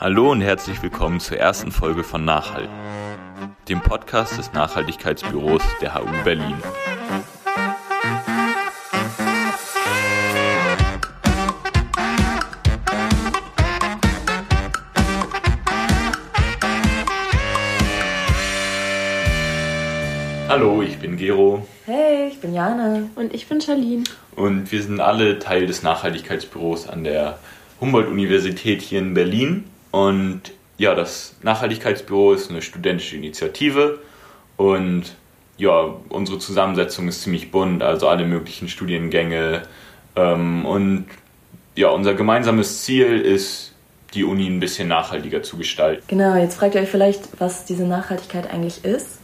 Hallo und herzlich willkommen zur ersten Folge von Nachhalten, dem Podcast des Nachhaltigkeitsbüros der HU Berlin. Hallo, ich bin Gero. Hey, ich bin Jana. Und ich bin Charlene. Und wir sind alle Teil des Nachhaltigkeitsbüros an der Humboldt-Universität hier in Berlin. Und ja, das Nachhaltigkeitsbüro ist eine studentische Initiative und ja, unsere Zusammensetzung ist ziemlich bunt, also alle möglichen Studiengänge. Ähm, und ja, unser gemeinsames Ziel ist, die Uni ein bisschen nachhaltiger zu gestalten. Genau, jetzt fragt ihr euch vielleicht, was diese Nachhaltigkeit eigentlich ist.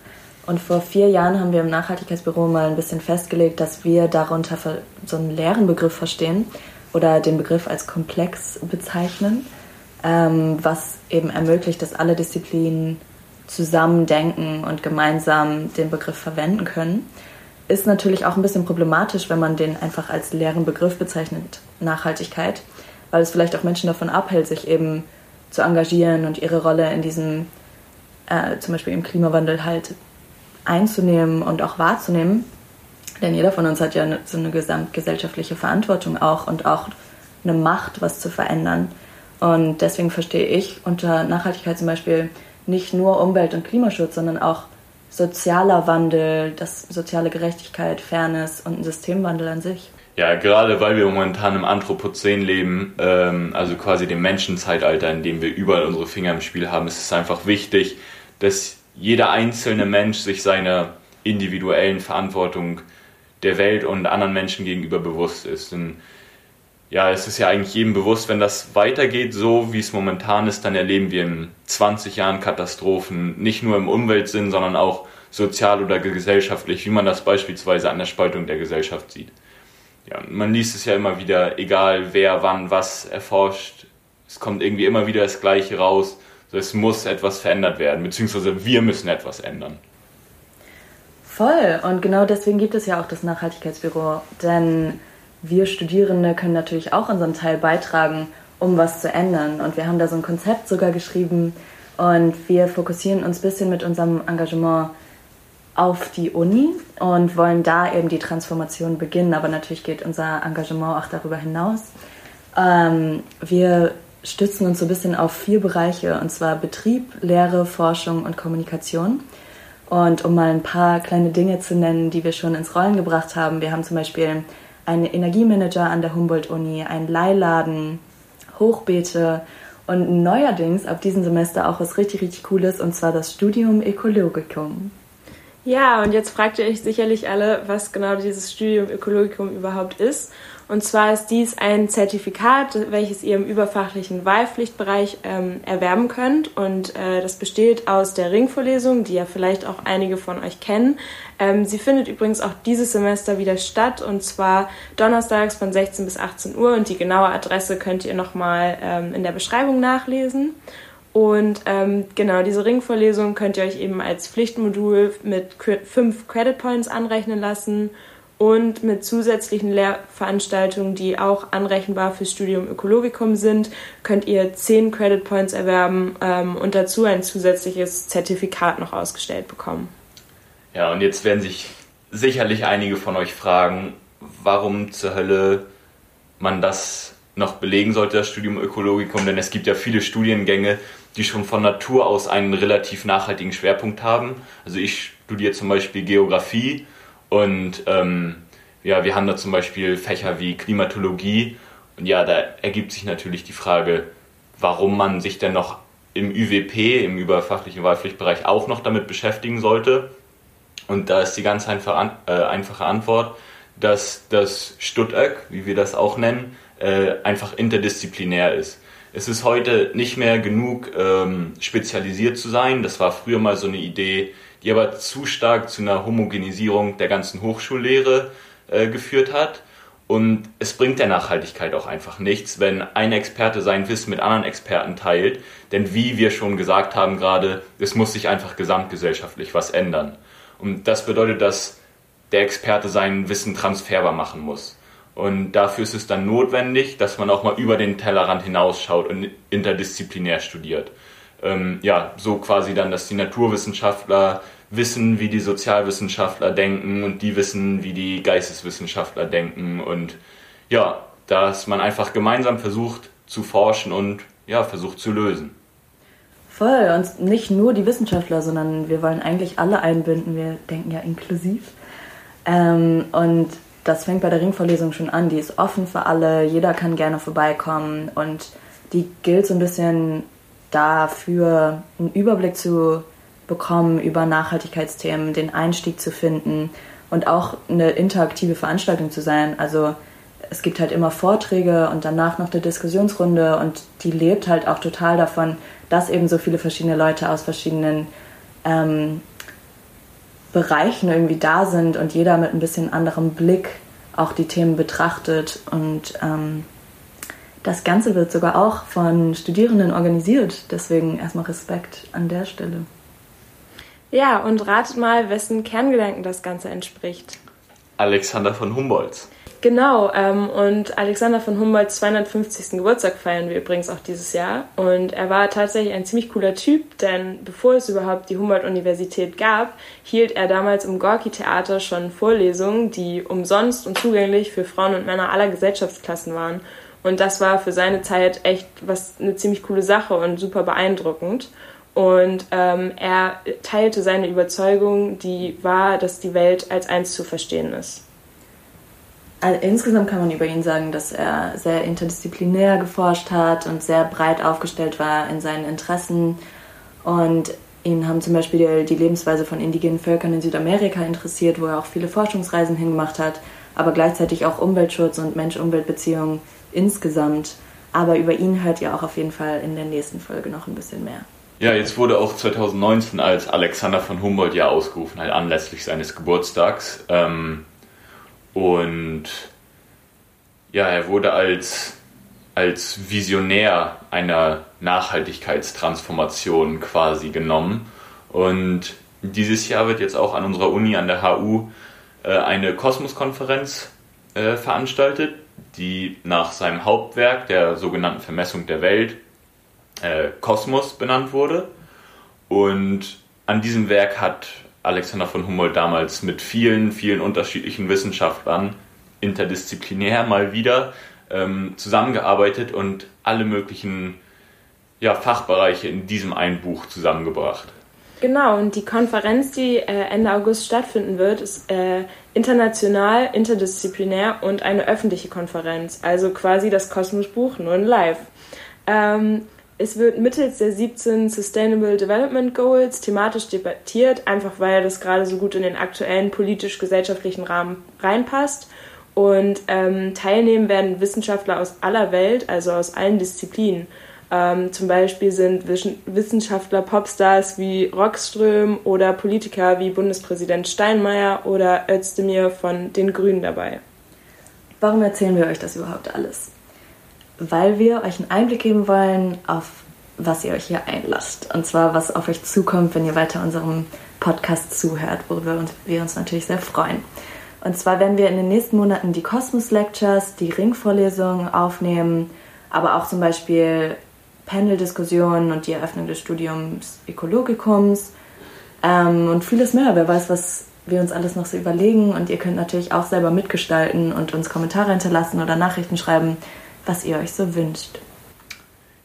Und vor vier Jahren haben wir im Nachhaltigkeitsbüro mal ein bisschen festgelegt, dass wir darunter so einen leeren Begriff verstehen oder den Begriff als komplex bezeichnen, ähm, was eben ermöglicht, dass alle Disziplinen zusammen denken und gemeinsam den Begriff verwenden können. Ist natürlich auch ein bisschen problematisch, wenn man den einfach als leeren Begriff bezeichnet, Nachhaltigkeit, weil es vielleicht auch Menschen davon abhält, sich eben zu engagieren und ihre Rolle in diesem, äh, zum Beispiel im Klimawandel halt einzunehmen und auch wahrzunehmen. Denn jeder von uns hat ja so eine gesamtgesellschaftliche Verantwortung auch und auch eine Macht, was zu verändern. Und deswegen verstehe ich unter Nachhaltigkeit zum Beispiel nicht nur Umwelt- und Klimaschutz, sondern auch sozialer Wandel, das soziale Gerechtigkeit, Fairness und ein Systemwandel an sich. Ja, gerade weil wir momentan im Anthropozän leben, ähm, also quasi dem Menschenzeitalter, in dem wir überall unsere Finger im Spiel haben, ist es einfach wichtig, dass jeder einzelne Mensch sich seiner individuellen Verantwortung der Welt und anderen Menschen gegenüber bewusst ist. Denn ja, es ist ja eigentlich jedem bewusst, wenn das weitergeht, so wie es momentan ist, dann erleben wir in 20 Jahren Katastrophen, nicht nur im Umweltsinn, sondern auch sozial oder gesellschaftlich, wie man das beispielsweise an der Spaltung der Gesellschaft sieht. Ja, man liest es ja immer wieder, egal wer wann was erforscht, es kommt irgendwie immer wieder das Gleiche raus es muss etwas verändert werden, beziehungsweise wir müssen etwas ändern. Voll. Und genau deswegen gibt es ja auch das Nachhaltigkeitsbüro. Denn wir Studierende können natürlich auch unseren Teil beitragen, um was zu ändern. Und wir haben da so ein Konzept sogar geschrieben. Und wir fokussieren uns ein bisschen mit unserem Engagement auf die Uni und wollen da eben die Transformation beginnen. Aber natürlich geht unser Engagement auch darüber hinaus. Ähm, wir stützen uns so ein bisschen auf vier Bereiche, und zwar Betrieb, Lehre, Forschung und Kommunikation. Und um mal ein paar kleine Dinge zu nennen, die wir schon ins Rollen gebracht haben, wir haben zum Beispiel einen Energiemanager an der Humboldt-Uni, einen Leihladen, Hochbeete und neuerdings ab diesem Semester auch was richtig, richtig Cooles, und zwar das Studium Ökologikum. Ja, und jetzt fragt ihr euch sicherlich alle, was genau dieses Studium Ökologikum überhaupt ist. Und zwar ist dies ein Zertifikat, welches ihr im überfachlichen Wahlpflichtbereich ähm, erwerben könnt. Und äh, das besteht aus der Ringvorlesung, die ja vielleicht auch einige von euch kennen. Ähm, sie findet übrigens auch dieses Semester wieder statt und zwar donnerstags von 16 bis 18 Uhr. Und die genaue Adresse könnt ihr nochmal ähm, in der Beschreibung nachlesen. Und ähm, genau, diese Ringvorlesung könnt ihr euch eben als Pflichtmodul mit fünf Credit Points anrechnen lassen und mit zusätzlichen Lehrveranstaltungen, die auch anrechenbar fürs Studium Ökologicum sind, könnt ihr 10 Credit Points erwerben ähm, und dazu ein zusätzliches Zertifikat noch ausgestellt bekommen. Ja, und jetzt werden sich sicherlich einige von euch fragen, warum zur Hölle man das noch belegen sollte, das Studium Ökologicum, denn es gibt ja viele Studiengänge, die schon von Natur aus einen relativ nachhaltigen Schwerpunkt haben. Also ich studiere zum Beispiel Geografie und ähm, ja, wir haben da zum Beispiel Fächer wie Klimatologie. Und ja, da ergibt sich natürlich die Frage, warum man sich denn noch im ÜWP, im überfachlichen Wahlpflichtbereich, auch noch damit beschäftigen sollte. Und da ist die ganz einfache, äh, Antwort, dass das Stuttöck, wie wir das auch nennen, äh, einfach interdisziplinär ist. Es ist heute nicht mehr genug ähm, spezialisiert zu sein. Das war früher mal so eine Idee, die aber zu stark zu einer Homogenisierung der ganzen Hochschullehre äh, geführt hat. Und es bringt der Nachhaltigkeit auch einfach nichts, wenn ein Experte sein Wissen mit anderen Experten teilt. Denn wie wir schon gesagt haben gerade, es muss sich einfach gesamtgesellschaftlich was ändern. Und das bedeutet, dass der Experte sein Wissen transferbar machen muss. Und dafür ist es dann notwendig, dass man auch mal über den Tellerrand hinausschaut und interdisziplinär studiert. Ähm, ja, so quasi dann, dass die Naturwissenschaftler wissen, wie die Sozialwissenschaftler denken und die wissen, wie die Geisteswissenschaftler denken und ja, dass man einfach gemeinsam versucht zu forschen und ja, versucht zu lösen. Voll, und nicht nur die Wissenschaftler, sondern wir wollen eigentlich alle einbinden. Wir denken ja inklusiv. Ähm, und das fängt bei der Ringvorlesung schon an. Die ist offen für alle, jeder kann gerne vorbeikommen und die gilt so ein bisschen dafür, einen Überblick zu bekommen über Nachhaltigkeitsthemen, den Einstieg zu finden und auch eine interaktive Veranstaltung zu sein. Also es gibt halt immer Vorträge und danach noch eine Diskussionsrunde und die lebt halt auch total davon, dass eben so viele verschiedene Leute aus verschiedenen ähm, Bereichen irgendwie da sind und jeder mit ein bisschen anderem Blick auch die Themen betrachtet und ähm, das Ganze wird sogar auch von Studierenden organisiert. Deswegen erstmal Respekt an der Stelle. Ja, und ratet mal, wessen Kerngedanken das Ganze entspricht. Alexander von Humboldt. Genau, ähm, und Alexander von Humboldts 250. Geburtstag feiern wir übrigens auch dieses Jahr. Und er war tatsächlich ein ziemlich cooler Typ, denn bevor es überhaupt die Humboldt-Universität gab, hielt er damals im Gorki-Theater schon Vorlesungen, die umsonst und zugänglich für Frauen und Männer aller Gesellschaftsklassen waren. Und das war für seine Zeit echt was eine ziemlich coole Sache und super beeindruckend. Und ähm, er teilte seine Überzeugung, die war, dass die Welt als eins zu verstehen ist. Also insgesamt kann man über ihn sagen, dass er sehr interdisziplinär geforscht hat und sehr breit aufgestellt war in seinen Interessen. Und ihn haben zum Beispiel die Lebensweise von indigenen Völkern in Südamerika interessiert, wo er auch viele Forschungsreisen hingemacht hat, aber gleichzeitig auch Umweltschutz und Mensch-Umwelt-Beziehungen insgesamt. Aber über ihn hört ihr auch auf jeden Fall in der nächsten Folge noch ein bisschen mehr. Ja, jetzt wurde auch 2019 als Alexander von Humboldt ja ausgerufen, halt anlässlich seines Geburtstags. Ähm, und ja, er wurde als, als Visionär einer Nachhaltigkeitstransformation quasi genommen. Und dieses Jahr wird jetzt auch an unserer Uni, an der HU, äh, eine Kosmos-Konferenz äh, veranstaltet, die nach seinem Hauptwerk, der sogenannten Vermessung der Welt, äh, Kosmos benannt wurde. Und an diesem Werk hat Alexander von Humboldt damals mit vielen, vielen unterschiedlichen Wissenschaftlern interdisziplinär mal wieder ähm, zusammengearbeitet und alle möglichen ja, Fachbereiche in diesem einen Buch zusammengebracht. Genau, und die Konferenz, die äh, Ende August stattfinden wird, ist äh, international, interdisziplinär und eine öffentliche Konferenz. Also quasi das Kosmosbuch nur in live. Ähm, es wird mittels der 17 Sustainable Development Goals thematisch debattiert, einfach weil das gerade so gut in den aktuellen politisch-gesellschaftlichen Rahmen reinpasst. Und ähm, teilnehmen werden Wissenschaftler aus aller Welt, also aus allen Disziplinen. Ähm, zum Beispiel sind Wissenschaftler Popstars wie Rockström oder Politiker wie Bundespräsident Steinmeier oder Özdemir von den Grünen dabei. Warum erzählen wir euch das überhaupt alles? Weil wir euch einen Einblick geben wollen, auf was ihr euch hier einlasst. Und zwar, was auf euch zukommt, wenn ihr weiter unserem Podcast zuhört, worüber wir uns natürlich sehr freuen. Und zwar werden wir in den nächsten Monaten die Cosmos Lectures, die Ringvorlesungen aufnehmen, aber auch zum Beispiel Panel-Diskussionen und die Eröffnung des Studiums Ökologikums ähm, und vieles mehr. Wer weiß, was wir uns alles noch so überlegen. Und ihr könnt natürlich auch selber mitgestalten und uns Kommentare hinterlassen oder Nachrichten schreiben, was ihr euch so wünscht.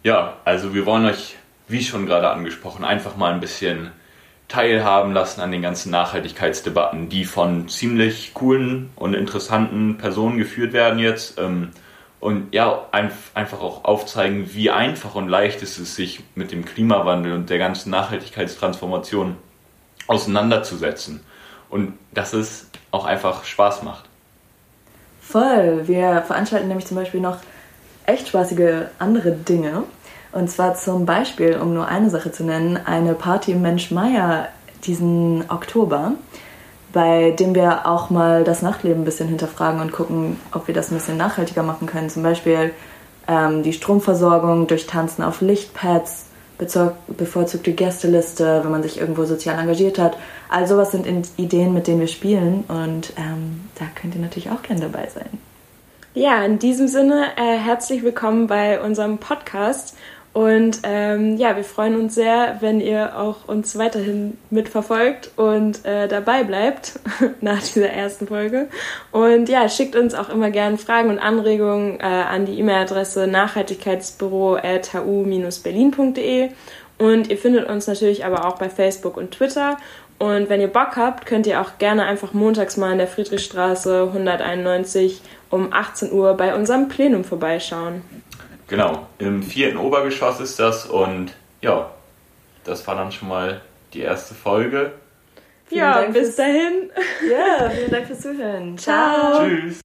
Ja, also wir wollen euch, wie schon gerade angesprochen, einfach mal ein bisschen teilhaben lassen an den ganzen Nachhaltigkeitsdebatten, die von ziemlich coolen und interessanten Personen geführt werden jetzt. Ähm, und ja, einfach auch aufzeigen, wie einfach und leicht ist es sich mit dem Klimawandel und der ganzen Nachhaltigkeitstransformation auseinanderzusetzen. Und dass es auch einfach Spaß macht. Voll. Wir veranstalten nämlich zum Beispiel noch echt spaßige andere Dinge. Und zwar zum Beispiel, um nur eine Sache zu nennen, eine Party im Mensch Meier diesen Oktober bei dem wir auch mal das Nachtleben ein bisschen hinterfragen und gucken, ob wir das ein bisschen nachhaltiger machen können. Zum Beispiel ähm, die Stromversorgung durch Tanzen auf Lichtpads, bevorzugte Gästeliste, wenn man sich irgendwo sozial engagiert hat. All sowas sind Ideen, mit denen wir spielen und ähm, da könnt ihr natürlich auch gerne dabei sein. Ja, in diesem Sinne äh, herzlich willkommen bei unserem Podcast. Und ähm, ja, wir freuen uns sehr, wenn ihr auch uns weiterhin mitverfolgt und äh, dabei bleibt nach dieser ersten Folge. Und ja, schickt uns auch immer gerne Fragen und Anregungen äh, an die E-Mail-Adresse nachhaltigkeitsbüro.hu-berlin.de. Und ihr findet uns natürlich aber auch bei Facebook und Twitter. Und wenn ihr Bock habt, könnt ihr auch gerne einfach montags mal in der Friedrichstraße 191 um 18 Uhr bei unserem Plenum vorbeischauen. Genau, im vierten Obergeschoss ist das und ja, das war dann schon mal die erste Folge. ja, bis dahin. Ja, vielen Dank fürs Zuhören. Ciao. Tschüss.